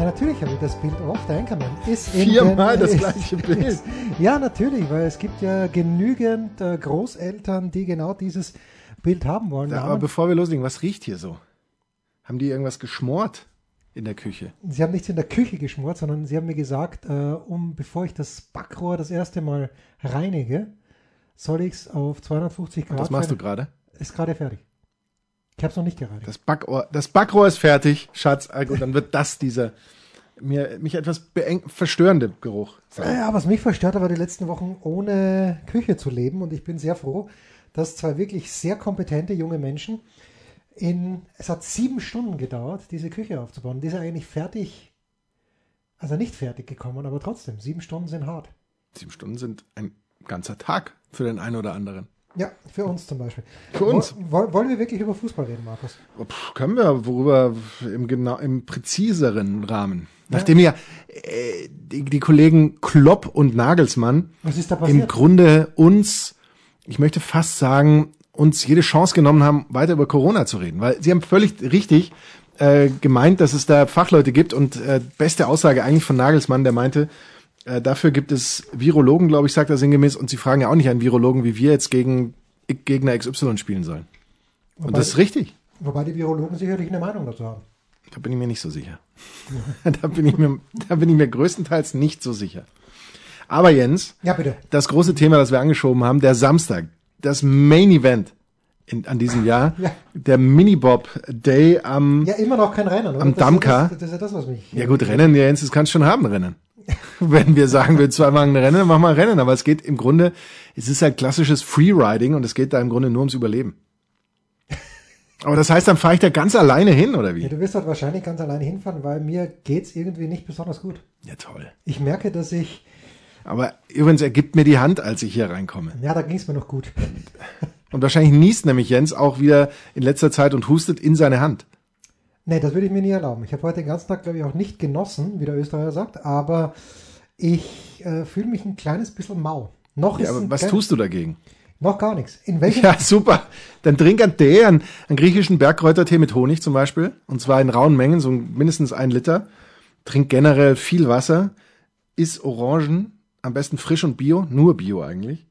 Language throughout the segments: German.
Na, natürlich habe ich das Bild oft. Enkermann ist Viermal das ist- gleiche Bild. Ist, ja, natürlich, weil es gibt ja genügend äh, Großeltern, die genau dieses Bild haben wollen. Aber bevor wir loslegen, was riecht hier so? Haben die irgendwas geschmort in der Küche? Sie haben nichts in der Küche geschmort, sondern Sie haben mir gesagt, äh, um bevor ich das Backrohr das erste Mal reinige, soll ich es auf 250 Grad. Und das machst du gerade? Ist gerade fertig. Ich habe es noch nicht gereinigt. Das Backrohr, das Backrohr ist fertig, Schatz. Ah, gut, dann wird das dieser mir mich etwas verstörende Geruch sein. Ja, was mich verstört, war die letzten Wochen ohne Küche zu leben und ich bin sehr froh, dass zwei wirklich sehr kompetente junge Menschen in, es hat sieben Stunden gedauert, diese Küche aufzubauen. Die ist ja eigentlich fertig, also nicht fertig gekommen, aber trotzdem, sieben Stunden sind hart. Sieben Stunden sind ein ganzer Tag für den einen oder anderen. Ja, für uns zum Beispiel. Für uns. Woll, wollen wir wirklich über Fußball reden, Markus? Puh, können wir, worüber im genau im präziseren Rahmen. Nachdem ja äh, die, die Kollegen Klopp und Nagelsmann Was ist da im? Grunde uns, ich möchte fast sagen, uns jede Chance genommen haben, weiter über Corona zu reden. Weil sie haben völlig richtig äh, gemeint, dass es da Fachleute gibt und äh, beste Aussage eigentlich von Nagelsmann, der meinte, äh, dafür gibt es Virologen, glaube ich, sagt er sinngemäß, und sie fragen ja auch nicht einen Virologen, wie wir jetzt gegen Gegner XY spielen sollen. Und Wobei- das ist richtig. Wobei die Virologen sicherlich eine Meinung dazu haben. Da bin ich mir nicht so sicher. da, bin ich mir, da bin ich mir größtenteils nicht so sicher. Aber Jens, Ja, bitte. das große Thema, das wir angeschoben haben, der Samstag, das Main Event in, an diesem Jahr, Ja. der Minibob Day am, Ja, immer noch kein Rennen, oder? Am Das ist ja Dammkar? Das, das ist ja das, was mich. ja gut, Rennen, ja, Jens, das kannst du schon haben, Rennen. Wenn wir sagen, wir zweimal ein Rennen, dann machen wir ein Rennen, aber es geht im Grunde, es ist halt klassisches Freeriding und es geht da im Grunde nur ums Überleben. Aber das heißt, dann fahre ich da ganz alleine hin, oder Ja, wie? du wirst dort wahrscheinlich ganz alleine hinfahren, weil mir geht's irgendwie nicht besonders gut. Ja, toll. Ich merke, dass ich, Aber übrigens, er gibt mir die Hand, als ich hier reinkomme. ja, da ging's mir noch gut. Und wahrscheinlich niest nämlich Jens auch wieder in letzter Zeit und hustet in seine Hand. Nee, das würde ich mir nie erlauben. Ich habe heute den ganzen Tag, glaube ich, auch nicht genossen, wie der Österreicher sagt, aber ich äh, fühle mich ein kleines bisschen mau. Noch Ja, ist aber was tust du dagegen? Noch gar nichts. In welchem, Ja, super. Dann trink einen Tee, einen, einen griechischen Bergkräutertee mit Honig zum Beispiel. Und zwar in rauen Mengen, so mindestens ein Liter. Trink generell viel Wasser. Iss Orangen, am besten frisch und bio, nur bio eigentlich.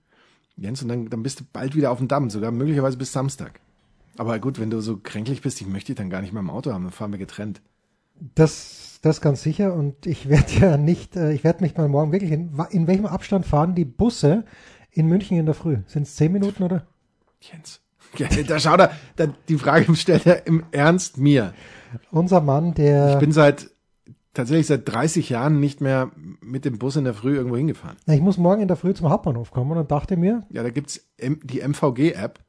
Jens, und dann, dann bist du bald wieder auf dem Damm, sogar möglicherweise bis Samstag. Aber gut, wenn du so kränklich bist, ich möchte dich dann gar nicht mehr im Auto haben, dann fahren wir getrennt. das, das ganz sicher und ich werde ja nicht, äh, ich werde mich mal morgen wirklich, in, wa- in welchem Abstand fahren die Busse in München in der Früh? Sind es zehn Minuten oder? Jens. Ja, da schau da, da, die Frage stellt er im Ernst mir. Unser Mann, der, Ich bin seit, tatsächlich seit 30 Jahren nicht mehr mit dem Bus in der Früh irgendwo hingefahren. Na, ich muss morgen in der Früh zum Hauptbahnhof kommen und dachte mir, Ja, da gibt's die MVG-App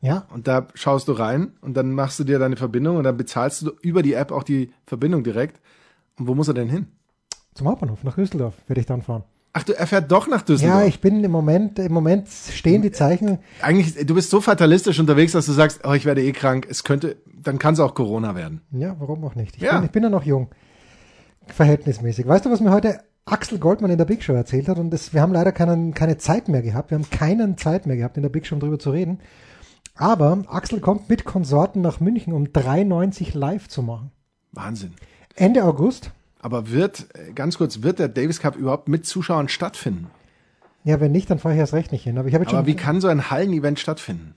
ja, und da schaust du rein und dann machst du dir deine Verbindung und dann bezahlst du über die App auch die Verbindung direkt. Und wo muss er denn hin? zum Hauptbahnhof nach Düsseldorf werde ich dann fahren. Ach, du, er fährt doch nach Düsseldorf. Ja, ich bin im Moment, im Moment stehen die Zeichen. Eigentlich, du bist so fatalistisch unterwegs, dass du sagst, oh, ich werde eh krank, es könnte, dann kann es auch Corona werden. Ja, warum auch nicht? Ich, Ja. bin, ich bin ja noch jung. Verhältnismäßig. Weißt du, was mir heute Axel Goldmann in der Big Show erzählt hat? Und das, wir haben leider keinen, keine Zeit mehr gehabt. Wir haben keinen Zeit mehr gehabt, in der Big Show um drüber zu reden. Aber Axel kommt mit Konsorten nach München, um 3,90 live zu machen. Wahnsinn. Ende August. Aber wird, ganz kurz, wird der Davis Cup überhaupt mit Zuschauern stattfinden? Ja, wenn nicht, dann fahre ich erst recht nicht hin. Aber ich habe jetzt Aber schon, wie kann so ein Hallenevent stattfinden?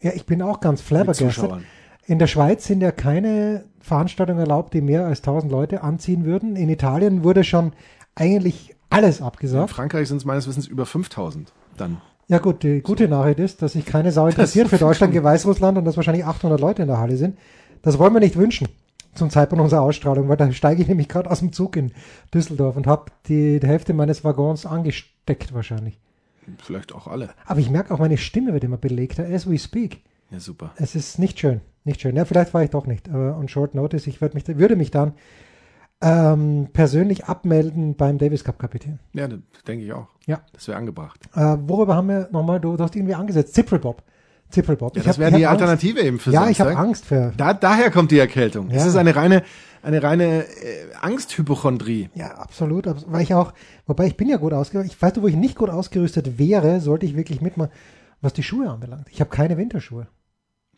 ja, ich bin auch ganz flabbergasted. Zuschauern. In der Schweiz sind ja keine Veranstaltungen erlaubt, die mehr als 1000 Leute anziehen würden. In Italien wurde schon eigentlich alles In abgesagt. Frankreich sind es meines Wissens über 5000 dann. Ja gut, die gute Nachricht ist, dass sich keine Sau interessiert für Deutschland, Weißrussland und dass wahrscheinlich 800 Leute in der Halle sind. Das wollen wir nicht wünschen zum Zeitpunkt unserer Ausstrahlung, weil da steige ich nämlich gerade aus dem Zug in Düsseldorf und habe die, die Hälfte meines Waggons angesteckt wahrscheinlich. Vielleicht auch alle. Aber ich merke auch, meine Stimme wird immer belegter as we speak. Ja, super. Es ist nicht schön, nicht schön. Ja, vielleicht war ich doch nicht. Aber on short notice, ich mich, würde mich dann ähm, persönlich abmelden beim Davis Cup Kapitän. Ja, denke ich auch. Ja. Das wäre angebracht. Äh, worüber haben wir nochmal, du, du hast irgendwie angesetzt, Zipfelbob. Zipfelbob. Ja, das wäre die Angst. Alternative eben für Ja, ich habe Samstag. Angst für, Da, daher kommt die Erkältung. Es Ja. ist eine reine, eine reine äh, Angsthypochondrie. ja, absolut, abs- weil ich auch, wobei ich bin ja gut ausgerüstet, ich weiß, wo ich nicht gut ausgerüstet wäre, sollte ich wirklich mitmachen, was die Schuhe anbelangt. Ich habe keine Winterschuhe.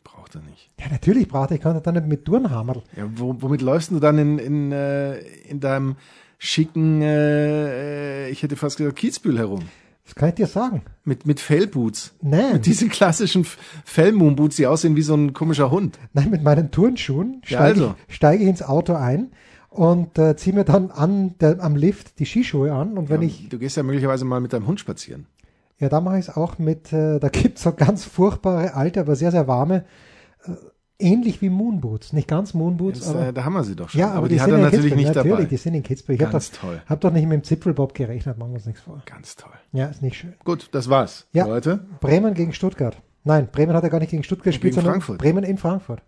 Braucht er nicht. Ja, natürlich brauchte ich, kann dann nicht mit Turnhammerl. Ja, wo, womit läufst du dann in, in, äh, in deinem schicken, äh, äh, ich hätte fast gesagt, Kiezbühel herum? Das kann ich dir sagen. Mit, mit Fellboots. Nein, Mit diesen klassischen Fellmoonboots, die aussehen wie so ein komischer Hund. nein, mit meinen Turnschuhen Ja, steige, also. ich, steige ich ins Auto ein und äh, ziehe mir dann an der, am Lift die Skischuhe an und wenn ich Du gehst ja möglicherweise mal mit deinem Hund spazieren. Ja, da mache ich es auch mit, äh, da gibt's so ganz furchtbare, alte, aber sehr, sehr warme, äh, ähnlich wie Moonboots. Nicht ganz Moonboots, Das, aber. äh, da haben wir sie doch schon. ja, aber, die, die, hat sind er natürlich Kitzbühel. nicht Natürlich, dabei. die sind in Kitzbühel. Ich Ganz doch, toll. hab doch nicht mit dem Zipfelbob gerechnet, machen wir uns nichts vor. Ganz toll. Ja, ist nicht schön. Gut, das war's Ja. für heute. Bremen gegen Stuttgart. Nein, Bremen hat ja gar nicht gegen Stuttgart gespielt, sondern Frankfurt. Bremen in Frankfurt.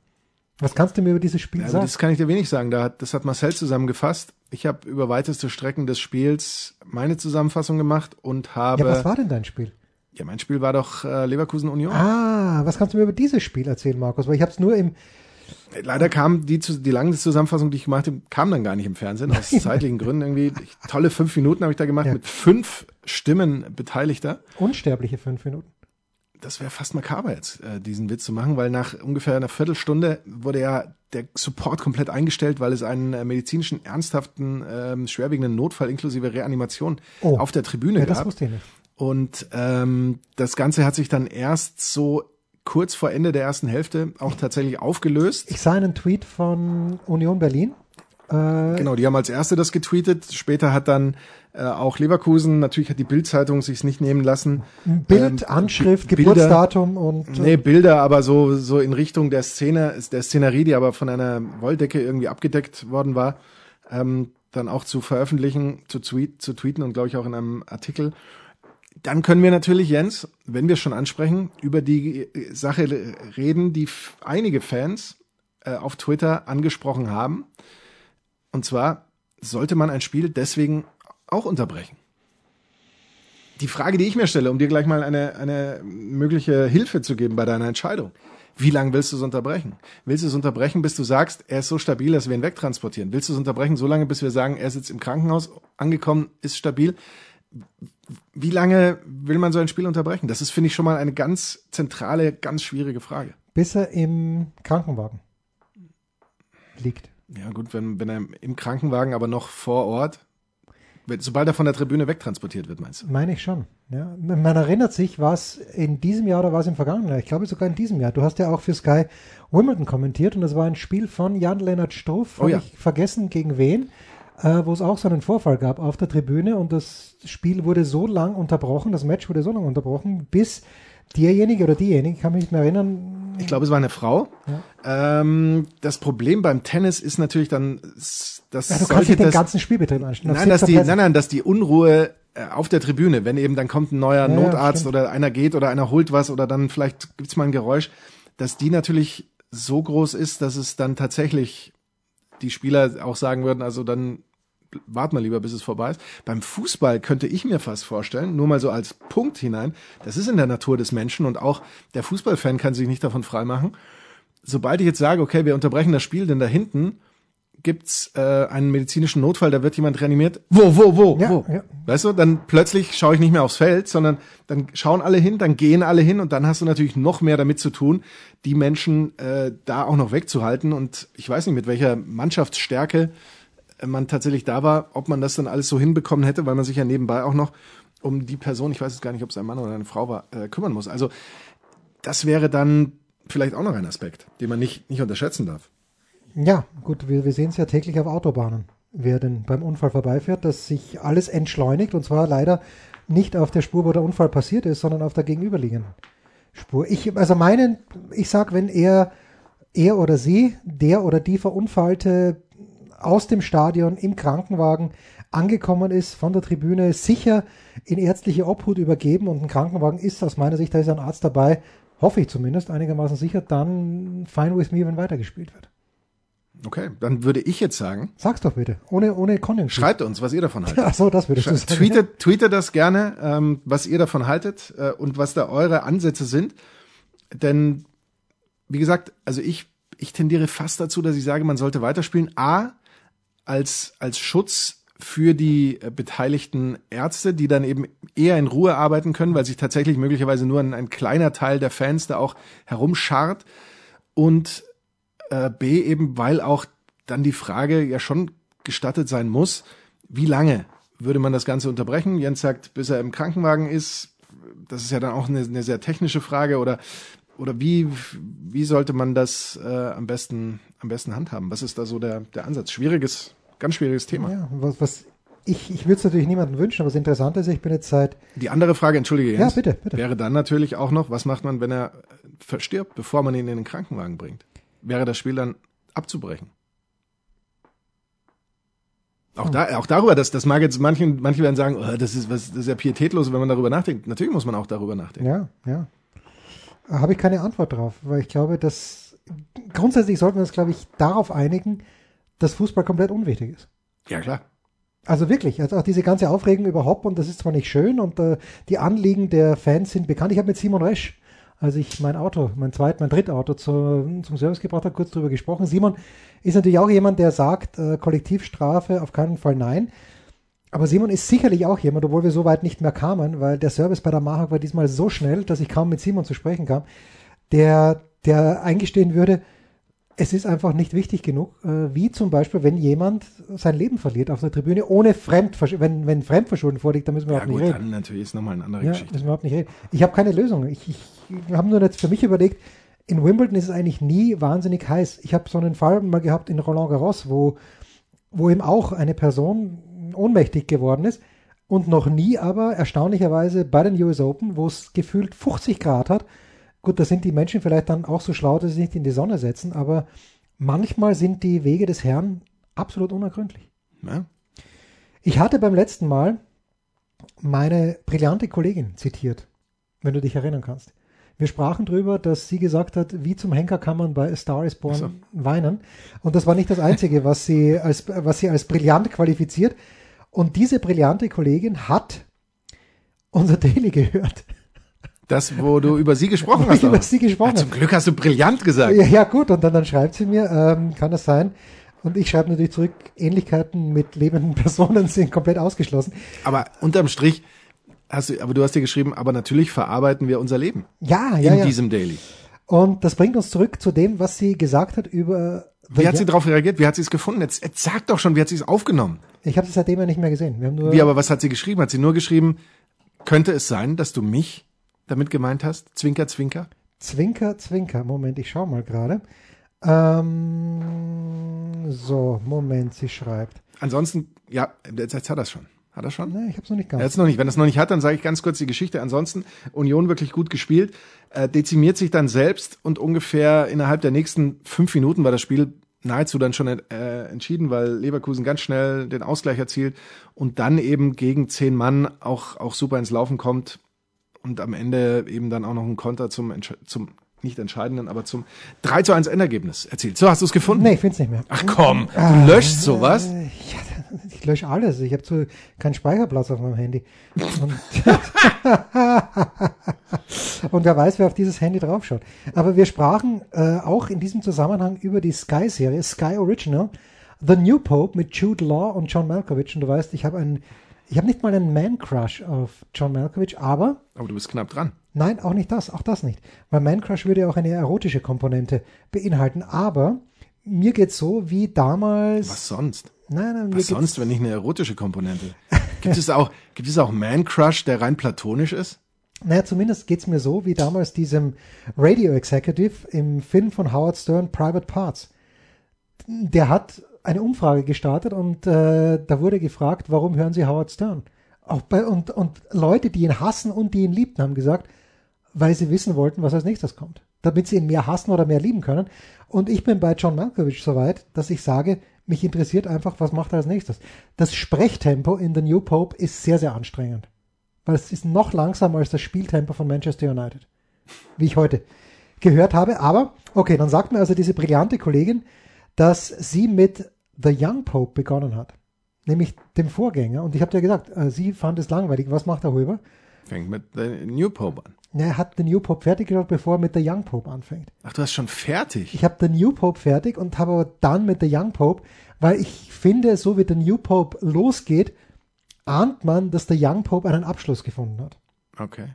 Was kannst du mir über dieses Spiel Also sagen? das kann ich dir wenig sagen. Da hat, das hat Marcel zusammengefasst. Ich habe über weiteste Strecken des Spiels meine Zusammenfassung gemacht und habe. Ja, was war denn dein Spiel? Ja, mein Spiel war doch äh, Leverkusen Union. Ah, was kannst du mir über dieses Spiel erzählen, Markus? Weil ich habe es nur im, Leider kam die, zu- die lange Zusammenfassung, die ich gemacht habe, kam dann gar nicht im Fernsehen, aus zeitlichen Gründen irgendwie. Tolle fünf Minuten habe ich da gemacht Ja. mit fünf Stimmen Beteiligter. unsterbliche fünf Minuten. Das wäre fast makaber jetzt, äh, diesen Witz zu machen, weil nach ungefähr einer Viertelstunde wurde ja der Support komplett eingestellt, weil es einen äh, medizinischen, ernsthaften, ähm, schwerwiegenden Notfall inklusive Reanimation Oh. auf der Tribüne Ja, gab. das wusste ich nicht. Und ähm, das Ganze hat sich dann erst so kurz vor Ende der ersten Hälfte auch tatsächlich aufgelöst. Ich sah einen Tweet von Union Berlin. Äh, Genau, die haben als erste das getweetet. Später hat dann äh, auch Leverkusen, natürlich hat die Bildzeitung sich nicht nehmen lassen. Bild, ähm, Anschrift, Bilder- Geburtsdatum und äh, Nee, Bilder, aber so, so in Richtung der Szene, der Szenerie, die aber von einer Wolldecke irgendwie abgedeckt worden war, ähm, dann auch zu veröffentlichen, zu, tweet, zu tweeten und glaube ich auch in einem Artikel. Dann können wir natürlich, Jens, wenn wir schon ansprechen, über die äh, Sache reden, die einige Fans äh, auf Twitter angesprochen haben. Und zwar, sollte man ein Spiel deswegen auch unterbrechen? Die Frage, die ich mir stelle, um dir gleich mal eine, eine mögliche Hilfe zu geben bei deiner Entscheidung. Wie lange willst du es unterbrechen? Willst du es unterbrechen, bis du sagst, er ist so stabil, dass wir ihn wegtransportieren? Willst du es unterbrechen, so lange, bis wir sagen, er ist jetzt im Krankenhaus angekommen, ist stabil? Wie lange will man so ein Spiel unterbrechen? Das ist, finde ich, schon mal eine ganz zentrale, ganz schwierige Frage. bis er im Krankenwagen liegt. Ja, gut, wenn, wenn er im Krankenwagen, aber noch vor Ort, wenn, sobald er von der Tribüne wegtransportiert wird, meinst du? Meine ich schon. Ja. Man erinnert sich, was in diesem Jahr oder was im vergangenen Jahr. Ich glaube sogar in diesem Jahr. Du hast ja auch für Sky Wimbledon kommentiert und das war ein Spiel von Jan-Lennart Struff, Oh ja. ich vergessen gegen wen, wo es auch so einen Vorfall gab auf der Tribüne und das Spiel wurde so lang unterbrochen, das Match wurde so lang unterbrochen, bis derjenige oder diejenige, ich kann mich nicht mehr erinnern, Ich glaube, es war eine Frau. Ähm, das Problem beim Tennis ist natürlich dann, dass ja, du kannst solche, nicht den das, ganzen Spielbetrieb anstellen. nein, dass die, nein, nein, dass die Unruhe äh, auf der Tribüne, wenn eben dann kommt ein neuer Ja, ja, Notarzt stimmt. oder einer geht oder einer holt was oder dann vielleicht gibt's mal ein Geräusch, dass die natürlich so groß ist, dass es dann tatsächlich die Spieler auch sagen würden, also dann warten wir lieber, bis es vorbei ist. Beim Fußball könnte ich mir fast vorstellen, nur mal so als Punkt hinein, das ist in der Natur des Menschen und auch der Fußballfan kann sich nicht davon freimachen. Sobald ich jetzt sage, okay, wir unterbrechen das Spiel, denn da hinten gibt's äh, einen medizinischen Notfall, da wird jemand reanimiert. Wo, wo, wo, Ja, wo? ja. Weißt du, dann plötzlich schaue ich nicht mehr aufs Feld, sondern dann schauen alle hin, dann gehen alle hin und dann hast du natürlich noch mehr damit zu tun, die Menschen äh, da auch noch wegzuhalten. Und ich weiß nicht, mit welcher Mannschaftsstärke äh, man tatsächlich da war, ob man das dann alles so hinbekommen hätte, weil man sich ja nebenbei auch noch um die Person, ich weiß jetzt gar nicht, ob es ein Mann oder eine Frau war, äh, kümmern muss. Also das wäre dann vielleicht auch noch ein Aspekt, den man nicht, nicht unterschätzen darf. Ja, gut, wir, wir sehen es ja täglich auf Autobahnen, wer denn beim Unfall vorbeifährt, dass sich alles entschleunigt und zwar leider nicht auf der Spur, wo der Unfall passiert ist, sondern auf der gegenüberliegenden Spur. Ich, also meinen, ich sag, wenn er, er oder sie, der oder die Verunfallte aus dem Stadion im Krankenwagen angekommen ist, von der Tribüne sicher in ärztliche Obhut übergeben und ein Krankenwagen ist aus meiner Sicht, da ist ein Arzt dabei, hoffe ich zumindest, einigermaßen sicher, dann fine with me, wenn weitergespielt wird. Okay, dann würde ich jetzt sagen, Sag's doch bitte, ohne, ohne Konjunktiv. schreibt uns, was ihr davon haltet. Ach so, das würdest du sagen. Tweetet, tweetet das gerne, ähm, was ihr davon haltet äh, und was da eure Ansätze sind. Denn, wie gesagt, also ich, ich tendiere fast dazu, dass ich sage, man sollte weiterspielen. A, als, als Schutz für die äh, beteiligten Ärzte, die dann eben eher in Ruhe arbeiten können, weil sich tatsächlich möglicherweise nur ein, ein kleiner Teil der Fans da auch herumscharrt. Und äh, B eben, weil auch dann die Frage ja schon gestattet sein muss, wie lange würde man das Ganze unterbrechen? Jens sagt, bis er im Krankenwagen ist. Das ist ja dann auch eine, eine sehr technische Frage oder oder wie wie sollte man das äh, am besten am besten handhaben? Was ist da so der der Ansatz? Schwieriges, ganz schwieriges Thema. Ja, was, was ich, ich würde es natürlich niemandem wünschen, aber das Interessante ist, ich bin jetzt seit, Die andere Frage, entschuldige Jens, Ja, bitte, bitte. wäre dann natürlich auch noch, was macht man, wenn er verstirbt, bevor man ihn in den Krankenwagen bringt? Wäre das Spiel dann abzubrechen? Auch, da, auch darüber, das, das mag jetzt manchen, manche werden sagen, oh, das ist was, das ist ja pietätlos, wenn man darüber nachdenkt. Natürlich muss man auch darüber nachdenken. ja, ja, habe ich keine Antwort drauf, weil ich glaube, dass grundsätzlich sollten wir uns, glaube ich, darauf einigen, dass Fußball komplett unwichtig ist. Ja, klar. Also wirklich, also auch diese ganze Aufregung überhaupt, und das ist zwar nicht schön und äh, die Anliegen der Fans sind bekannt. Ich habe mit Simon Resch, als ich mein Auto, mein zweit, mein Drittauto zu, zum Service gebracht habe, kurz drüber gesprochen. Simon ist natürlich auch jemand, der sagt, äh, Kollektivstrafe auf keinen Fall nein. Aber Simon ist sicherlich auch jemand, obwohl wir so weit nicht mehr kamen, weil der Service bei der Mahag war diesmal so schnell, dass ich kaum mit Simon zu sprechen kam, der, der eingestehen würde, es ist einfach nicht wichtig genug, äh, wie zum Beispiel, wenn jemand sein Leben verliert auf der Tribüne, ohne Fremdversch wenn, wenn Fremdverschulden vorliegt, dann müssen wir Ja, nicht gut, reden. dann natürlich ist nochmal eine andere Ja, Geschichte. müssen wir überhaupt nicht reden. Ich habe keine Lösung. Ich, ich habe nur jetzt für mich überlegt, in Wimbledon ist es eigentlich nie wahnsinnig heiß. Ich habe so einen Fall mal gehabt in Roland Garros, wo, wo eben auch eine Person ohnmächtig geworden ist und noch nie aber erstaunlicherweise bei den US Open, wo es gefühlt 50 Grad hat. Gut, da sind die Menschen vielleicht dann auch so schlau, dass sie sich nicht in die Sonne setzen, aber manchmal sind die Wege des Herrn absolut unergründlich. Ja? Ich hatte beim letzten Mal meine brillante Kollegin zitiert, wenn du dich erinnern kannst. Wir sprachen drüber, dass sie gesagt hat, wie zum Henker kann man bei A Star is Born so. weinen. Und das war nicht das Einzige, was sie als, was sie als brillant qualifiziert. Und diese brillante Kollegin hat unser Daily gehört. Das, wo du über sie gesprochen hast. ich über sie gesprochen ja, zum Glück hast du brillant gesagt. Ja, ja, gut. Und dann, dann schreibt sie mir, ähm, kann das sein? Und ich schreibe natürlich zurück, Ähnlichkeiten mit lebenden Personen sind komplett ausgeschlossen. Aber unterm Strich hast du, aber du hast dir geschrieben, aber natürlich verarbeiten wir unser Leben Ja, ja, in ja. diesem Daily. Und das bringt uns zurück zu dem, was sie gesagt hat über. Wie hat sie darauf reagiert? Wie hat sie es gefunden? Jetzt, jetzt sag doch schon, wie hat sie es aufgenommen? Ich habe sie seitdem ja nicht mehr gesehen. Wir haben nur. Wie, aber was hat sie geschrieben? Hat sie nur geschrieben, könnte es sein, dass du mich damit gemeint hast? Zwinker, zwinker? Zwinker, Zwinker. Moment, ich schau mal gerade. Ähm, so, Moment, sie schreibt. Ansonsten, ja, jetzt, jetzt hat er es schon. Hat er schon? Ne, ich habe es noch nicht ganz. Jetzt noch nicht. Wenn er es noch nicht hat, dann sage ich ganz kurz die Geschichte. Ansonsten Union wirklich gut gespielt, äh, dezimiert sich dann selbst und ungefähr innerhalb der nächsten fünf Minuten war das Spiel nahezu dann schon äh, entschieden, weil Leverkusen ganz schnell den Ausgleich erzielt und dann eben gegen zehn Mann auch auch super ins Laufen kommt und am Ende eben dann auch noch ein Konter zum zum nicht entscheidenden, aber zum 3 zu 1 Endergebnis erzielt. So hast du es gefunden? Nee, ich finde es nicht mehr. Ach komm, du löscht sowas. Äh, Ja, ich lösche alles. Ich habe so keinen Speicherplatz auf meinem Handy. Und, und wer weiß, wer auf dieses Handy draufschaut. Aber wir sprachen äh, auch in diesem Zusammenhang über die Sky-Serie, Sky Original, The New Pope mit Jude Law und John Malkovich. Und du weißt, ich habe einen, ich habe nicht mal einen Man-Crush auf John Malkovich, aber Aber du bist knapp dran. Nein, auch nicht das, auch das nicht. Weil Man Crush würde ja auch eine erotische Komponente beinhalten. Aber mir geht's so wie damals. Was sonst? Nein, nein, Was sonst, wenn nicht eine erotische Komponente? Gibt es auch, gibt es auch Man Crush, der rein platonisch ist? Naja, zumindest geht's mir so wie damals diesem Radio Executive im Film von Howard Stern Private Parts. Der hat eine Umfrage gestartet und äh, da wurde gefragt, warum hören Sie Howard Stern? Auch bei, und, und Leute, die ihn hassen und die ihn liebten, haben gesagt, weil sie wissen wollten, was als nächstes kommt. Damit sie ihn mehr hassen oder mehr lieben können. Und ich bin bei John Malkovich so weit, dass ich sage, mich interessiert einfach, was macht er als nächstes. Das Sprechtempo in The New Pope ist sehr, sehr anstrengend. Weil es ist noch langsamer als das Spieltempo von Manchester United. Wie ich heute gehört habe. Aber, okay, dann sagt mir also diese brillante Kollegin, dass sie mit The Young Pope begonnen hat. Nämlich dem Vorgänger. Und ich habe dir gesagt, äh, sie fand es langweilig. Was macht der Huber? Fängt mit The New Pope an. Er hat den New Pope fertig gemacht, bevor er mit der Young Pope anfängt. Ach, du hast schon fertig. Ich habe den New Pope fertig und habe aber dann mit der Young Pope, weil ich finde, so wie der New Pope losgeht, ahnt man, dass der Young Pope einen Abschluss gefunden hat. Okay.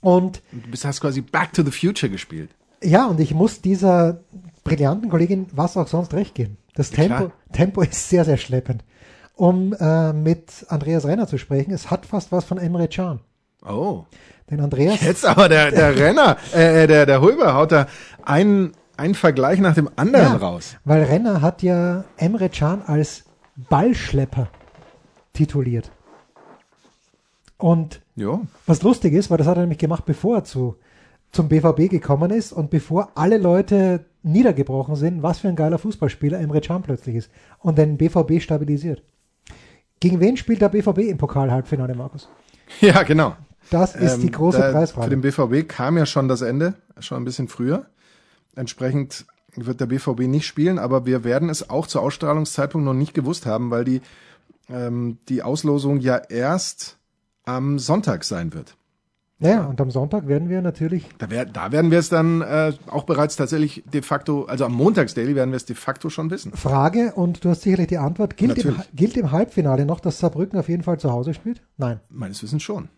Und Und du bist, hast quasi Back to the Future gespielt. ja, und ich muss dieser brillanten Kollegin was auch sonst recht geben. Das Ja, Tempo, klar. Tempo ist sehr, sehr schleppend. Um äh, mit Andreas Renner zu sprechen, es hat fast was von Emre Can. Oh. Denn Andreas, Jetzt aber der, der Renner, äh, der, der Huber haut da einen, einen Vergleich nach dem anderen Ja, raus. weil Renner hat ja Emre Can als Ballschlepper tituliert. Und Jo. was lustig ist, weil das hat er nämlich gemacht, bevor er zu, zum BVB gekommen ist und bevor alle Leute niedergebrochen sind, was für ein geiler Fußballspieler Emre Can plötzlich ist und den BVB stabilisiert. Gegen wen spielt der BVB im Pokal-Halbfinale, Markus? Ja, genau. Das ist Ähm, die große da, Für Preisfrage. den BVB kam ja schon das Ende, schon ein bisschen früher. Entsprechend wird der BVB nicht spielen, aber wir werden es auch zu Ausstrahlungszeitpunkt noch nicht gewusst haben, weil die, ähm, die Auslosung ja erst am Sonntag sein wird. Ja, und am Sonntag werden wir natürlich Da, wär, da werden wir es dann äh, auch bereits tatsächlich de facto, also am Montagsdaily werden wir es de facto schon wissen. Frage und du hast sicherlich die Antwort. Gilt, im, gilt im Halbfinale noch, dass Saarbrücken auf jeden Fall zu Hause spielt? Nein. Meines Wissens schon.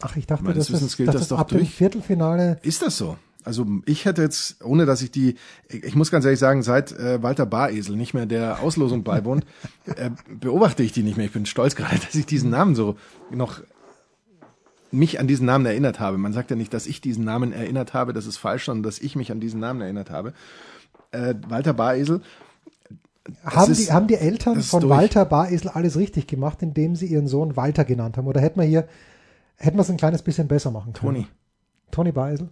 Ach, ich dachte, Meines das, Wissens gilt das das doch ab dem durch. Viertelfinale Ist das so? Also ich hätte jetzt, ohne dass ich die, ich muss ganz ehrlich sagen, seit äh, Walter Baresel nicht mehr der Auslosung beiwohnt, äh, beobachte ich die nicht mehr. Ich bin stolz gerade, dass ich diesen Namen so noch mich an diesen Namen erinnert habe. Man sagt ja nicht, dass ich diesen Namen erinnert habe, das ist falsch, sondern dass ich mich an diesen Namen erinnert habe. Äh, Walter Baresel, Haben ist- die, haben die Eltern ist von durch. Walter Baresel alles richtig gemacht, indem sie ihren Sohn Walter genannt haben? Oder hätten wir hier, hätten wir es ein kleines bisschen besser machen können? Toni. Toni Baresel?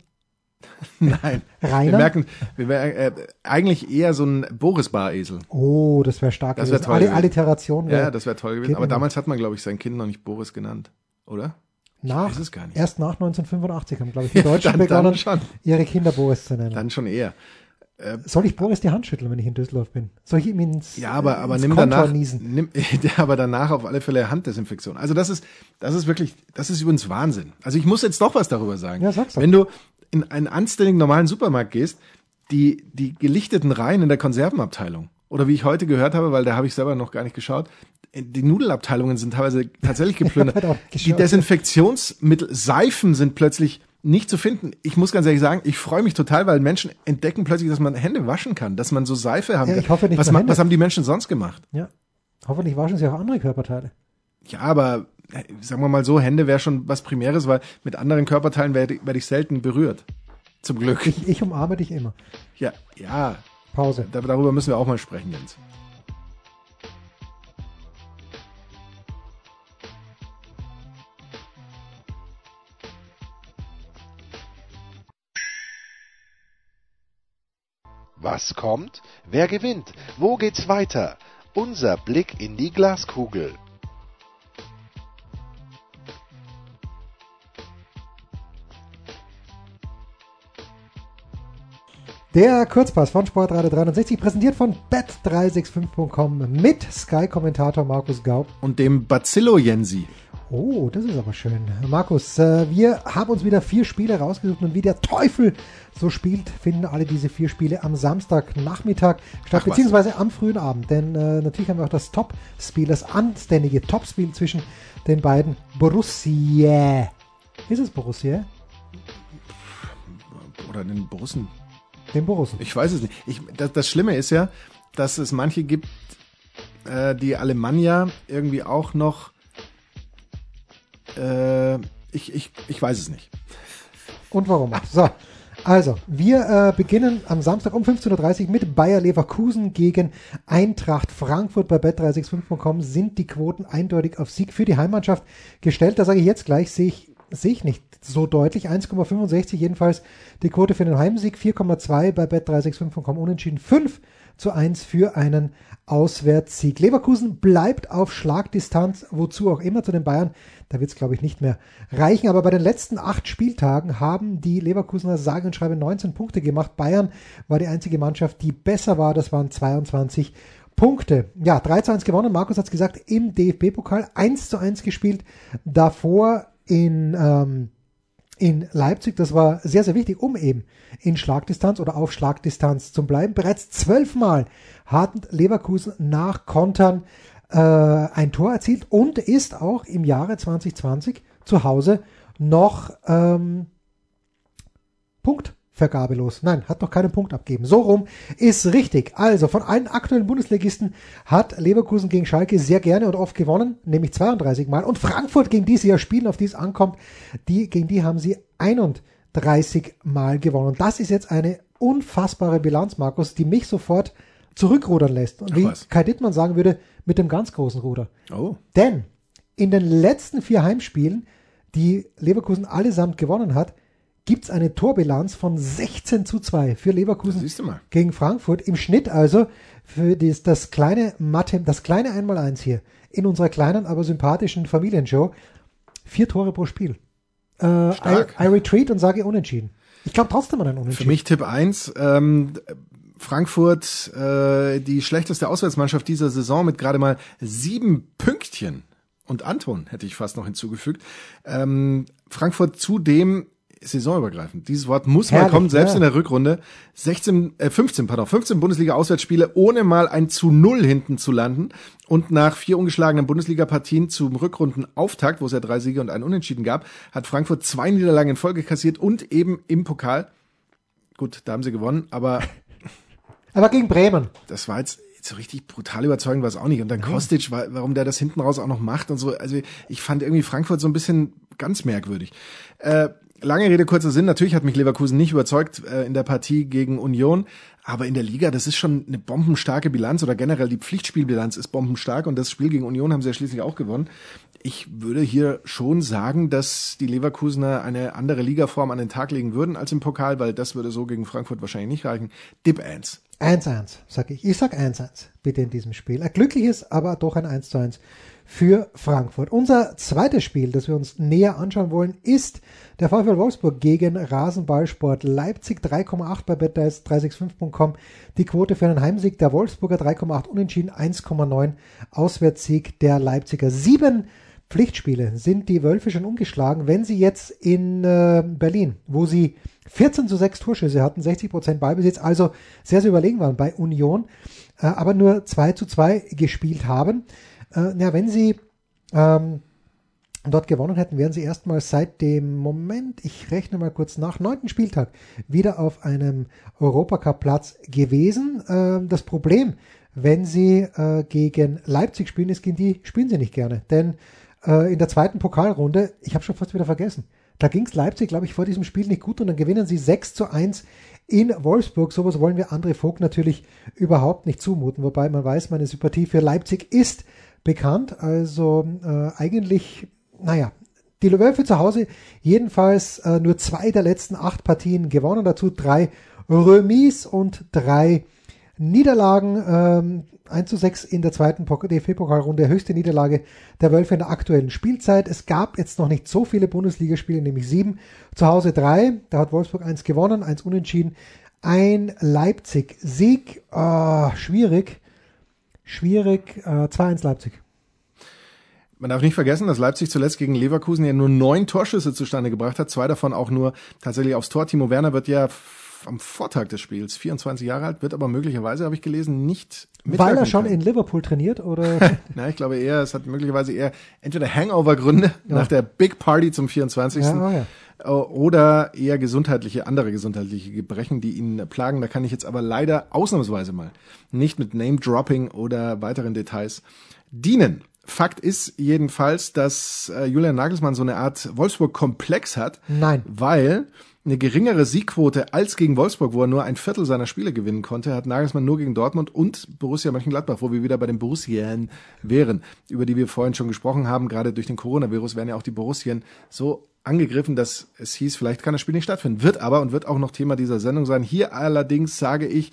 Nein. Rainer? Wir merken, wir merken äh, eigentlich eher so ein Boris Baresel. Oh, das wäre stark Das wär gewesen. toll Alle. Alliteration Ja, das wäre toll gewesen. Aber damals hat man, glaube ich, sein Kind noch nicht Boris genannt, oder? nach, weiß es gar nicht. erst nach 1985 haben, glaube ich, die Ja, Deutschen dann- dann begonnen, schon. ihre Kinder Boris zu nennen. Dann schon eher. Soll ich Boris die Hand schütteln, wenn ich in Düsseldorf bin? Soll ich ihm ins, Ja, aber, aber ins nimm Kontor danach, niesen? nimm, aber danach auf alle Fälle Handdesinfektion. Also das ist, das ist wirklich, das ist übrigens Wahnsinn. Also ich muss jetzt doch was darüber sagen. Ja, sag's doch. Wenn du in einen anständigen normalen Supermarkt gehst, die, die gelichteten Reihen in der Konservenabteilung, oder wie ich heute gehört habe, weil da habe ich selber noch gar nicht geschaut, die Nudelabteilungen sind teilweise tatsächlich geplündert. die. Desinfektionsmittel, Seifen sind plötzlich nicht zu finden. Ich muss ganz ehrlich sagen, ich freue mich total, weil Menschen entdecken plötzlich, dass man Hände waschen kann, dass man so Seife haben Ja, kann. ich hoffe nicht was, nur ma- Hände. was haben die Menschen sonst gemacht? Ja. Hoffentlich waschen sie auch andere Körperteile. Ja, aber äh, sagen wir mal so, Hände wäre schon was Primäres, weil mit anderen Körperteilen werde werd ich selten berührt. Zum Glück. Ich, ich umarme dich immer. Ja, ja, Pause. da- darüber müssen wir auch mal sprechen, Jens. Was kommt? Wer gewinnt? Wo geht's weiter? Unser Blick in die Glaskugel. Der Kurzpass von Sportradio 360, präsentiert von bet365.com mit Sky-Kommentator Markus Gaub. Und dem Bacillo Jensi. Oh, das ist aber schön. Markus, äh, wir haben uns wieder vier Spiele rausgesucht und wie der Teufel so spielt, finden alle diese vier Spiele am Samstagnachmittag statt, Ach was. beziehungsweise am frühen Abend. Denn äh, natürlich haben wir auch das Top-Spiel, das anständige Top-Spiel zwischen den beiden Borussia. Ist es Borussia? Oder den Borussen. Den Borussen. Ich weiß es nicht. Ich, das, das Schlimme ist ja, dass es manche gibt, äh, die Alemannia irgendwie auch noch. Äh, ich, ich, ich weiß es nicht. Und warum. So, also, wir äh, beginnen am Samstag um 15.30 Uhr mit Bayer Leverkusen gegen Eintracht Frankfurt. Bei bet365.com sind die Quoten eindeutig auf Sieg für die Heimmannschaft gestellt. Da sage ich jetzt gleich, sehe ich sehe ich nicht so deutlich. 1,65 jedenfalls die Quote für den Heimsieg, 4,2 bei bet365.com unentschieden, 5 zu 1 für einen Auswärtssieg. Leverkusen bleibt auf Schlagdistanz, wozu auch immer zu den Bayern. Da wird es, glaube ich, nicht mehr reichen. Aber bei den letzten acht Spieltagen haben die Leverkusener sage und schreibe 19 Punkte gemacht. Bayern war die einzige Mannschaft, die besser war. Das waren 22 Punkte. Ja, 3 zu 1 gewonnen. Markus hat es gesagt, im DFB-Pokal 1 zu 1 gespielt. Davor in, ähm, in Leipzig. Das war sehr, sehr wichtig, um eben in Schlagdistanz oder auf Schlagdistanz zu bleiben. Bereits zwölfmal hat Leverkusen nach Kontern äh, ein Tor erzielt und ist auch im Jahre 2020 zu Hause noch ähm, Punkt vergabelos. Nein, hat noch keinen Punkt abgeben. So rum ist richtig. Also von allen aktuellen Bundesligisten hat Leverkusen gegen Schalke sehr gerne und oft gewonnen, nämlich 32 Mal. Und Frankfurt gegen die sie ja spielen, auf die es ankommt, die, gegen die haben sie 31 Mal gewonnen. Und das ist jetzt eine unfassbare Bilanz, Markus, die mich sofort zurückrudern lässt. Und wie Kai Dittmann sagen würde, mit dem ganz großen Ruder. Oh. Denn in den letzten vier Heimspielen, die Leverkusen allesamt gewonnen hat, gibt es eine Torbilanz von 16 zu 2 für Leverkusen gegen Frankfurt. Im Schnitt also für das, das kleine Mathe, das kleine Einmaleins hier in unserer kleinen, aber sympathischen Familienshow. Vier Tore pro Spiel. Äh, I, I, retreat und sage unentschieden. Ich glaube trotzdem an ein Unentschieden. Für mich Tipp 1. Ähm, Frankfurt, äh, die schlechteste Auswärtsmannschaft dieser Saison mit gerade mal sieben Pünktchen. Und Anton hätte ich fast noch hinzugefügt. Ähm, Frankfurt zudem saisonübergreifend. Dieses Wort muss Herrlich, mal kommen, selbst ja. in der Rückrunde. 16, äh, 15, pardon, 15 Bundesliga-Auswärtsspiele, ohne mal ein zu Null hinten zu landen. Und nach vier ungeschlagenen Bundesliga-Partien zum Rückrundenauftakt, wo es ja drei Siege und einen Unentschieden gab, hat Frankfurt zwei Niederlagen in Folge kassiert und eben im Pokal. Gut, da haben sie gewonnen, aber. aber gegen Bremen. Das war jetzt so richtig brutal überzeugend war es auch nicht. Und dann Kostic, warum der das hinten raus auch noch macht und so. Also ich fand irgendwie Frankfurt so ein bisschen ganz merkwürdig. Äh, lange Rede, kurzer Sinn. Natürlich hat mich Leverkusen nicht überzeugt äh, in der Partie gegen Union. Aber in der Liga, das ist schon eine bombenstarke Bilanz oder generell die Pflichtspielbilanz ist bombenstark und das Spiel gegen Union haben sie ja schließlich auch gewonnen. Ich würde hier schon sagen, dass die Leverkusener eine andere Ligaform an den Tag legen würden als im Pokal, weil das würde so gegen Frankfurt wahrscheinlich nicht reichen. Dip 1. 1-1, sag ich. Ich sag 1-1, bitte in diesem Spiel. Ein glückliches, aber doch ein 1 1 für Frankfurt. Unser zweites Spiel, das wir uns näher anschauen wollen, ist der VfL Wolfsburg gegen Rasenballsport Leipzig 3,8 bei bet365.com. Die Quote für einen Heimsieg der Wolfsburger 3,8 unentschieden, 1,9 Auswärtssieg der Leipziger. Sieben Pflichtspiele sind die Wölfe schon umgeschlagen. Wenn sie jetzt in äh, Berlin, wo sie 14 zu 6 Torschüsse hatten, 60 Prozent Ballbesitz, also sehr, sehr überlegen waren bei Union, äh, aber nur 2 zu 2 gespielt haben, äh, ja, wenn sie ähm, dort gewonnen hätten, wären sie erstmal seit dem Moment, ich rechne mal kurz nach, neunten Spieltag wieder auf einem Europacup-Platz gewesen. Äh, das Problem, wenn sie äh, gegen Leipzig spielen, ist, gegen die spielen sie nicht gerne. Denn äh, in der zweiten Pokalrunde, ich habe schon fast wieder vergessen, da ging es Leipzig, glaube ich, vor diesem Spiel nicht gut und dann gewinnen sie 6 zu 1 in Wolfsburg. Sowas wollen wir André Vogt natürlich überhaupt nicht zumuten, wobei man weiß, meine Sympathie für Leipzig ist bekannt. Also äh, eigentlich, naja, die Wölfe zu Hause jedenfalls äh, nur zwei der letzten acht Partien gewonnen, dazu drei Remis und drei Niederlagen. Ähm, 1 zu 6 in der zweiten DFB-Pokalrunde, höchste Niederlage der Wölfe in der aktuellen Spielzeit. Es gab jetzt noch nicht so viele Bundesligaspiele, nämlich sieben. Zu Hause drei, da hat Wolfsburg eins gewonnen, eins unentschieden. Ein Leipzig-Sieg, oh, schwierig schwierig. Äh, 2-1 Leipzig. Man darf nicht vergessen, dass Leipzig zuletzt gegen Leverkusen ja nur neun Torschüsse zustande gebracht hat, zwei davon auch nur tatsächlich aufs Tor. Timo Werner wird ja am Vortag des Spiels 24 Jahre alt, wird aber möglicherweise, habe ich gelesen, nicht Weil er schon kann. in Liverpool trainiert oder? Nein, ich glaube eher, es hat möglicherweise eher entweder Hangover-Gründe ja. nach der Big Party zum 24. Ja, oh ja. Oder eher gesundheitliche, andere gesundheitliche Gebrechen, die ihn plagen. Da kann ich jetzt aber leider ausnahmsweise mal nicht mit Name-Dropping oder weiteren Details dienen. Fakt ist jedenfalls, dass äh, Julian Nagelsmann so eine Art Wolfsburg-Komplex hat. Nein. Weil eine geringere Siegquote als gegen Wolfsburg, wo er nur ein Viertel seiner Spiele gewinnen konnte, hat Nagelsmann nur gegen Dortmund und Borussia Mönchengladbach, wo wir wieder bei den Borussien wären, über die wir vorhin schon gesprochen haben. Gerade durch den Coronavirus werden ja auch die Borussien so angegriffen, dass es hieß, vielleicht kann das Spiel nicht stattfinden. Wird aber und wird auch noch Thema dieser Sendung sein. Hier allerdings sage ich,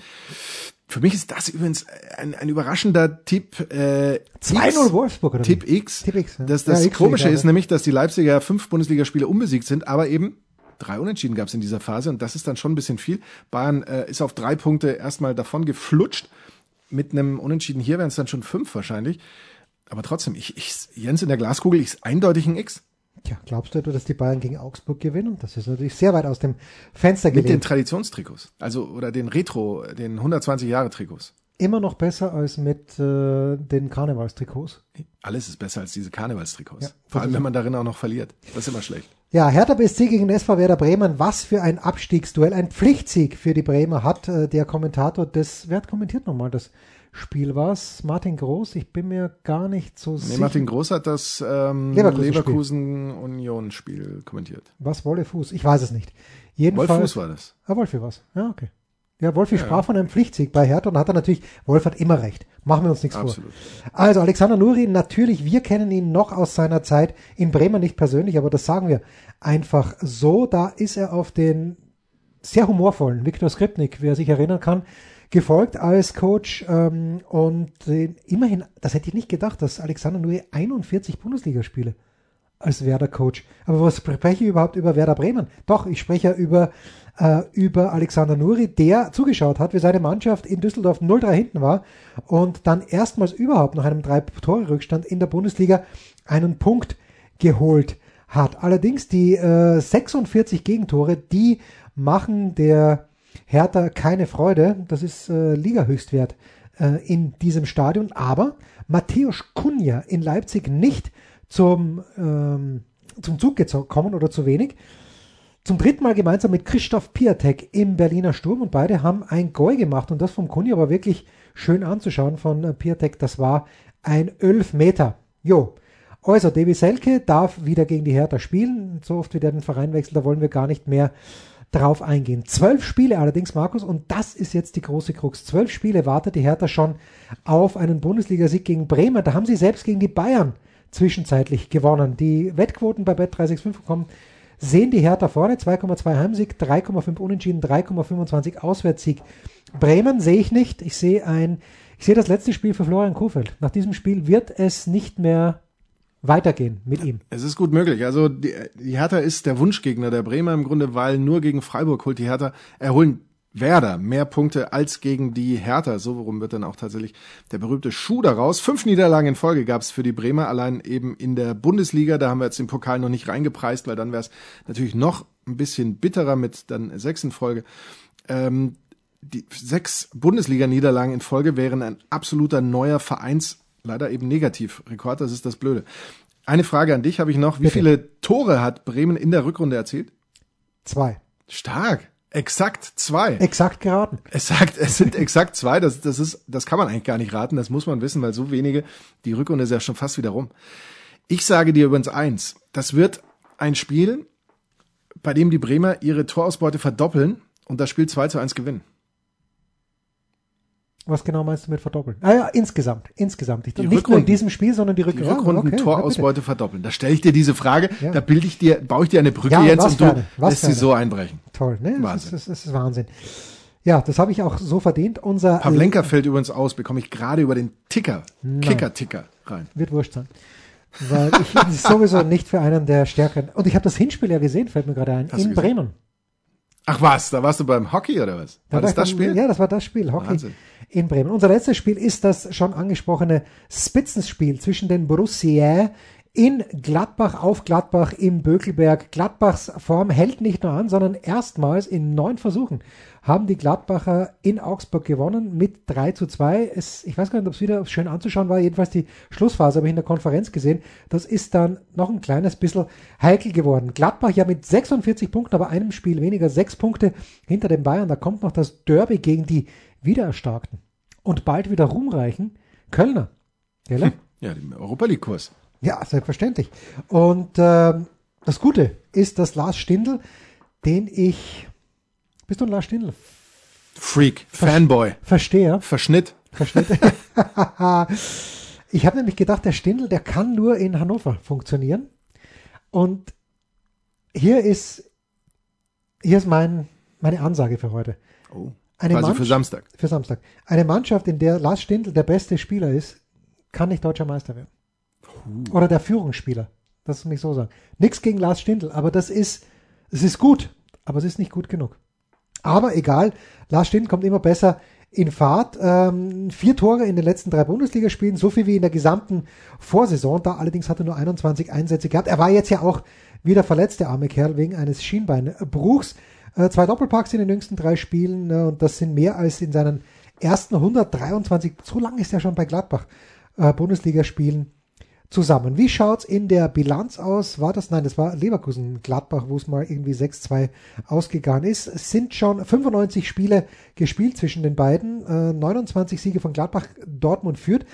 für mich ist das übrigens ein, ein überraschender Tipp. Äh, 2-0 Wolfsburg, oder? Tipp X. Tipp X, ja. Das, das Ja, X Komische ist ja. nämlich, dass die Leipziger fünf Bundesligaspiele unbesiegt sind, aber eben drei Unentschieden gab es in dieser Phase und das ist dann schon ein bisschen viel. Bayern äh, ist auf drei Punkte erstmal davon geflutscht. Mit einem Unentschieden hier wären es dann schon fünf wahrscheinlich. Aber trotzdem, ich, ich, Jens in der Glaskugel ist eindeutig ein X. Tja, glaubst du etwa, dass die Bayern gegen Augsburg gewinnen? Das ist natürlich sehr weit aus dem Fenster Mit den gelegt. Traditionstrikots. Also, oder den Retro, den 120 Jahre Trikots. Immer noch besser als mit äh, den Karnevalstrikots. Alles ist besser als diese Karnevalstrikots. Ja, Vor allem, wenn man darin auch noch verliert. Das ist immer schlecht. Ja, Hertha BSC gegen SV Werder Bremen. Was für ein Abstiegsduell. Ein Pflichtsieg für die Bremer hat äh, der Kommentator des, wer hat kommentiert nochmal das Spiel? War's Martin Groß? Ich bin mir gar nicht so Nee, sicher. Martin Groß hat das ähm. Leverkusen-Union-Spiel kommentiert. Was Wolle Fuß? Ich weiß es nicht. Jedenfalls. Wolf Fuß war das. Ah, Wolfi was. Ja, okay. Ja, Wolfi sprach von einem Pflichtsieg bei Hertha und hat er natürlich, Wolf hat immer recht. Machen wir uns nichts Absolut. vor. Also Alexander Nuri, natürlich, wir kennen ihn noch aus seiner Zeit in Bremen nicht persönlich, aber das sagen wir einfach so. Da ist er auf den sehr humorvollen Viktor Skripnik, wer sich erinnern kann, gefolgt als Coach ähm, und äh, immerhin, das hätte ich nicht gedacht, dass Alexander Nuri 41 Bundesligaspiele als Werder-Coach. Aber was spreche ich überhaupt über Werder Bremen? Doch, ich spreche ja über, äh, über Alexander Nuri, der zugeschaut hat, wie seine Mannschaft in Düsseldorf 0-3 hinten war und dann erstmals überhaupt nach einem Drei-Tore-Rückstand in der Bundesliga einen Punkt geholt hat. Allerdings die äh, 46 Gegentore, die machen der Hertha keine Freude. Das ist äh, Liga-Höchstwert äh, in diesem Stadion. Aber Matthäus Kunja in Leipzig nicht zum, ähm, zum Zug gekommen oder zu wenig. Zum dritten Mal gemeinsam mit Christoph Piatek im Berliner Sturm und beide haben ein Goal gemacht und das vom Kunja war wirklich schön anzuschauen von äh, Piatek. Das war ein Elfmeter. Jo. Also, Davy Selke darf wieder gegen die Hertha spielen. So oft wie der den Verein wechselt, da wollen wir gar nicht mehr drauf eingehen. Zwölf Spiele allerdings, Markus, und das ist jetzt die große Krux. Zwölf Spiele wartet die Hertha schon auf einen Bundesligasieg gegen Bremen. Da haben sie selbst gegen die Bayern zwischenzeitlich gewonnen. Die Wettquoten bei Bet365 bekommen sehen die Hertha vorne, 2,2 Heimsieg, 3,5 Unentschieden, 3,25 Auswärtssieg. Bremen sehe ich nicht. Ich sehe ein, ich sehe das letzte Spiel für Florian Kofeld. Nach diesem Spiel wird es nicht mehr weitergehen mit ihm. Es ist gut möglich. Also die, die Hertha ist der Wunschgegner der Bremer im Grunde, weil nur gegen Freiburg holt die Hertha, erholen Werder mehr Punkte als gegen die Hertha. So worum wird dann auch tatsächlich der berühmte Schuh daraus. Fünf Niederlagen in Folge gab es für die Bremer, allein eben in der Bundesliga. Da haben wir jetzt den Pokal noch nicht reingepreist, weil dann wäre es natürlich noch ein bisschen bitterer mit dann sechs in Folge. Ähm, die sechs Bundesliga-Niederlagen in Folge wären ein absoluter neuer Vereins, leider eben Negativrekord. Das ist das Blöde. Eine Frage an dich habe ich noch. Wie Bitte. viele Tore hat Bremen in der Rückrunde erzielt? Zwei. Stark. Exakt zwei. Exakt geraten. Es sagt, es sind exakt zwei. Das, das ist, das kann man eigentlich gar nicht raten. Das muss man wissen, weil so wenige. Die Rückrunde ist ja schon fast wieder rum. Ich sage dir übrigens eins. Das wird ein Spiel, bei dem die Bremer ihre Torausbeute verdoppeln und das Spiel 2 zu 1 gewinnen. Was genau meinst du mit verdoppeln? Ah ja, insgesamt. Insgesamt. Ich, Die nicht nur in diesem Spiel, sondern die, Die Rück ja, Rückrunden okay, Torausbeute verdoppeln. Da stelle ich dir diese Frage, Ja. da bilde ich dir, baue ich dir eine Brücke, Ja, was und du lässt sie so einbrechen. Toll, ne? Das Wahnsinn. ist, das ist Wahnsinn. Ja, das habe ich auch so verdient. Unser Pavlenka fällt übrigens aus, bekomme ich gerade über den Ticker, Kicker-Ticker rein. wird wurscht sein. Weil ich sowieso nicht für einen der stärkeren. Und ich habe das Hinspiel ja gesehen, fällt mir gerade ein, Hast in? Bremen. Ach was, da warst du beim Hockey oder was? Da War das das Spiel? Ja, das war das Spiel, Hockey Wahnsinn. in Bremen. Unser letztes Spiel ist das schon angesprochene Spitzenspiel zwischen den Borussia in Gladbach auf Gladbach im Bökelberg. Gladbachs Form hält nicht nur an, sondern erstmals in neun Versuchen haben die Gladbacher in Augsburg gewonnen mit 3 zu 2. Es, ich weiß gar nicht, ob es wieder schön anzuschauen war. Jedenfalls die Schlussphase habe ich in der Konferenz gesehen. Das ist dann noch ein kleines bisschen heikel geworden. Gladbach ja mit 46 Punkten, aber einem Spiel weniger, sechs Punkte hinter den Bayern. Da kommt noch das Derby gegen die Wiedererstarkten und bald wieder ruhmreichen Kölner. Gell? Ja, den Europa League-Kurs. Ja, selbstverständlich. Und ähm, das Gute ist, dass Lars Stindl, den ich, bist du ein Lars Stindl? Freak, Fanboy, Versteher. Verschnitt. Versteht? ich habe nämlich gedacht, der Stindl, der kann nur in Hannover funktionieren. Und hier ist, hier ist mein, meine Ansage für heute. Oh. Eine also Mannschaft- für Samstag. Für Samstag. Eine Mannschaft, in der Lars Stindl der beste Spieler ist, kann nicht deutscher Meister werden. Oder der Führungsspieler. Das muss ich so sagen. Nichts gegen Lars Stindl, aber das ist, es ist gut, aber es ist nicht gut genug. Aber egal, Lars Stindl kommt immer besser in Fahrt. Ähm, vier Tore in den letzten drei Bundesligaspielen, so viel wie in der gesamten Vorsaison. Da allerdings hat er nur 21 Einsätze gehabt. Er war jetzt ja auch wieder verletzt, der arme Kerl, wegen eines Schienbeinbruchs. Äh, zwei Doppelpacks in den jüngsten drei Spielen äh, und das sind mehr als in seinen ersten 123, so lange ist er schon bei Gladbach, äh, Bundesligaspielen zusammen. Wie schaut's in der Bilanz aus? War das, nein, das war Leverkusen-Gladbach, wo es mal irgendwie 6-2 ausgegangen ist. Es sind schon 95 Spiele gespielt zwischen den beiden, äh, 29 Siege von Gladbach, Dortmund führt.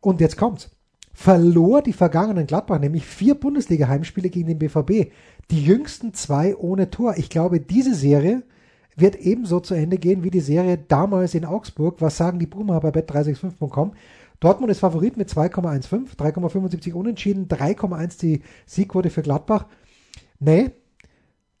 Und jetzt kommt's. Verlor die vergangenen Gladbach nämlich vier Bundesliga-Heimspiele gegen den BVB. Die jüngsten zwei ohne Tor. Ich glaube, diese Serie wird ebenso zu Ende gehen wie die Serie damals in Augsburg. Was sagen die Boomer bei bet365.com? Dortmund ist Favorit mit 2,15, 3,75 unentschieden, 3,1 die Siegquote für Gladbach. Nee,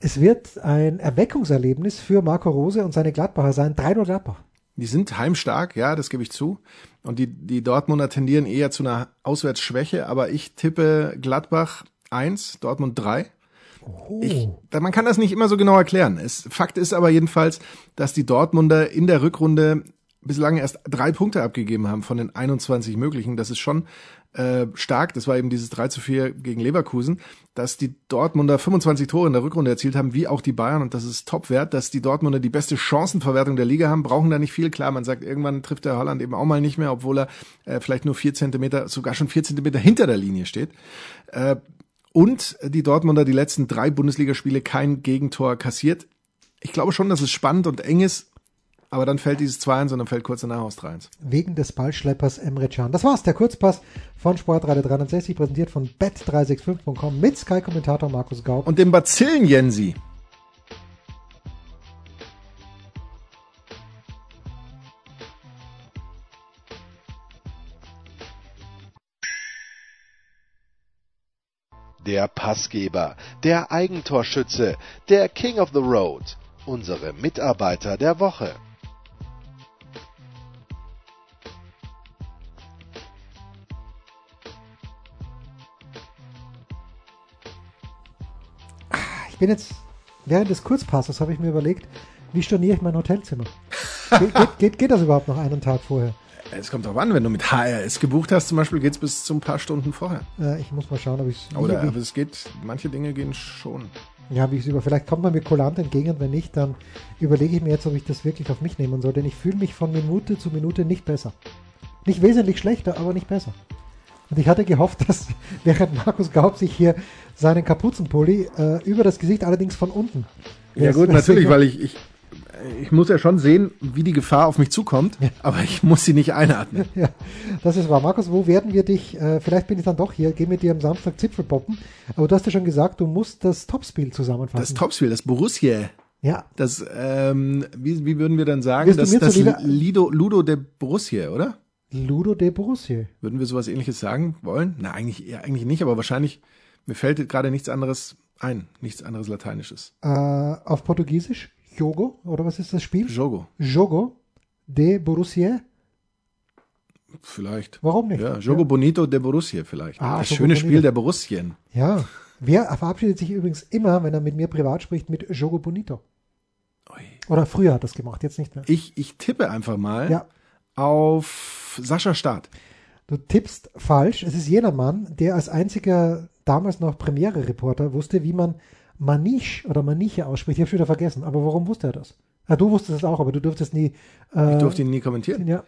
es wird ein Erweckungserlebnis für Marco Rose und seine Gladbacher sein. 3-0 Gladbach. Die sind heimstark, ja, das gebe ich zu. Und die, die Dortmunder tendieren eher zu einer Auswärtsschwäche, aber ich tippe Gladbach 1, Dortmund 3. Ich, man kann das nicht immer so genau erklären. Es, Fakt ist aber jedenfalls, dass die Dortmunder in der Rückrunde bislang erst drei Punkte abgegeben haben von den 21 möglichen. Das ist schon äh, stark. Das war eben dieses 3 zu 4 gegen Leverkusen, dass die Dortmunder 25 Tore in der Rückrunde erzielt haben, wie auch die Bayern. Und das ist Topwert, dass die Dortmunder die beste Chancenverwertung der Liga haben, brauchen da nicht viel. Klar, man sagt, irgendwann trifft der Holland eben auch mal nicht mehr, obwohl er äh, vielleicht nur vier Zentimeter, sogar schon vier Zentimeter hinter der Linie steht. Äh, und die Dortmunder die letzten drei Bundesligaspiele kein Gegentor kassiert. Ich glaube schon, dass es spannend und eng ist, aber dann fällt dieses 2-1 und dann fällt kurz danach aus 3-1. Wegen des Ballschleppers Emre Can. Das war's, der Kurzpass von Sportradio 360, präsentiert von bet365.com mit Sky-Kommentator Markus Gaub. Und dem Bazillen Jensi. Der Passgeber, der Eigentorschütze, der King of the Road, unsere Mitarbeiter der Woche. Ich bin jetzt, während des Kurzpasses habe ich mir überlegt, wie storniere ich mein Hotelzimmer? Geht, geht, geht, geht das überhaupt noch einen Tag vorher? Es kommt drauf an, wenn du mit HRS gebucht hast, zum Beispiel geht's bis zu ein paar Stunden vorher. Äh, ich muss mal schauen, ob ich Oder wie, aber es geht, manche Dinge gehen schon. ja, wie ich über. Vielleicht kommt man mir kulant entgegen, wenn nicht, dann überlege ich mir jetzt, ob ich das wirklich auf mich nehmen soll, denn ich fühle mich von Minute zu Minute nicht besser. Nicht wesentlich schlechter, aber nicht besser. Und ich hatte gehofft, dass während Markus Gaub sich hier seinen Kapuzenpulli äh, über das Gesicht, allerdings von unten. Ja gut, natürlich, weil ich, ich, ich muss ja schon sehen, wie die Gefahr auf mich zukommt, aber ich muss sie nicht einatmen. Ja, das ist wahr. Markus, wo werden wir dich, äh, vielleicht bin ich dann doch hier, geh mit dir am Samstag Zipfel poppen, aber du hast ja schon gesagt, du musst das Topspiel zusammenfassen. Das Topspiel, das Borussia, ja, das, ähm, wie, wie würden wir dann sagen, Wirst das, das Lido, Ludo de Borussia, oder? Ludo de Borussia. Würden wir sowas ähnliches sagen wollen? Na, eigentlich, ja, eigentlich nicht, aber wahrscheinlich, mir fällt gerade nichts anderes ein, nichts anderes Lateinisches. Äh, auf Portugiesisch, Jogo, oder was ist das Spiel? Jogo, Jogo de Borussia. vielleicht. Warum nicht? Ja, Jogo Bonito de Borussia vielleicht. Ah, das Jogo schöne Bonito. Spiel der Borussien. Ja. Wer verabschiedet sich übrigens immer, wenn er mit mir privat spricht, mit Jogo Bonito? Ui. Oder früher hat das gemacht, jetzt nicht mehr. Ich, ich tippe einfach mal Ja. auf Sascha Staat. Du tippst falsch. Es ist jener Mann, der als einziger damals noch Premiere-Reporter wusste, wie man Maniche oder Maniche ausspricht. Ich habe schon wieder vergessen. Aber warum wusste er das? Ah, du wusstest es auch, aber du durftest nie. Äh, Ich durfte ihn nie kommentieren. Ja,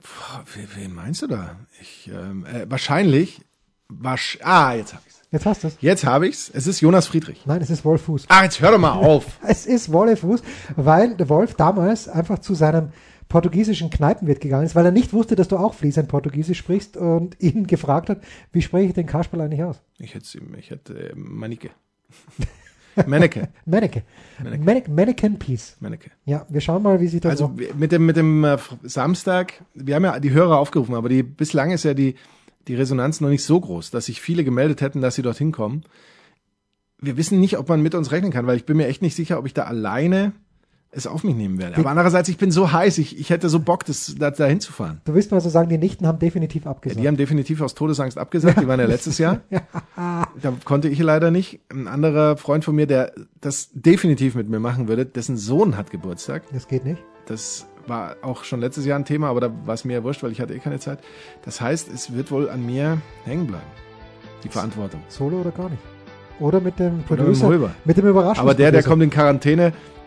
Boah, wen, meinst du da? Ich, ähm, äh, wahrscheinlich. Wasch ah, jetzt hab ich's. jetzt hast du es. Jetzt habe ich's. Es ist Jonas Friedrich. Nein, es ist Wolf Fuß. Ah, jetzt hör doch mal auf. Es ist Wolle Fuß, weil der Wolf damals einfach zu seinem portugiesischen Kneipenwirt gegangen ist, weil er nicht wusste, dass du auch fließend Portugiesisch sprichst und ihn gefragt hat, wie spreche ich den Kasperl eigentlich aus? Ich hätte, ich hätte äh, Manike. Manneke. Manneke. Mannequin Mannequin Piece. Manneke. Ja, wir schauen mal, wie sich das Also mit dem, mit dem äh, Samstag, wir haben ja die Hörer aufgerufen, aber die, bislang ist ja die, die Resonanz noch nicht so groß, dass sich viele gemeldet hätten, dass sie dorthin kommen. wir wissen nicht, ob man mit uns rechnen kann, weil ich bin mir echt nicht sicher, ob ich da alleine es auf mich nehmen werde. Aber andererseits, ich bin so heiß, ich, ich hätte so Bock, das, da, da hinzufahren. Du willst mal so sagen, die Nichten haben definitiv Ja, abgesagt. die haben definitiv aus Todesangst abgesagt, die waren ja letztes Jahr. Da konnte ich leider nicht. Ein anderer Freund von mir, der das definitiv mit mir machen würde, dessen Sohn hat Geburtstag. das geht nicht. Das war auch schon letztes Jahr ein Thema, aber da war es mir ja wurscht, weil ich hatte eh keine Zeit. Das heißt, es wird wohl an mir hängen bleiben. Die Verantwortung. Solo oder gar nicht. Oder mit dem Oder mit dem Producer, Röber. mit dem Überraschungsproducer. Aber der, der kommt in Quarantäne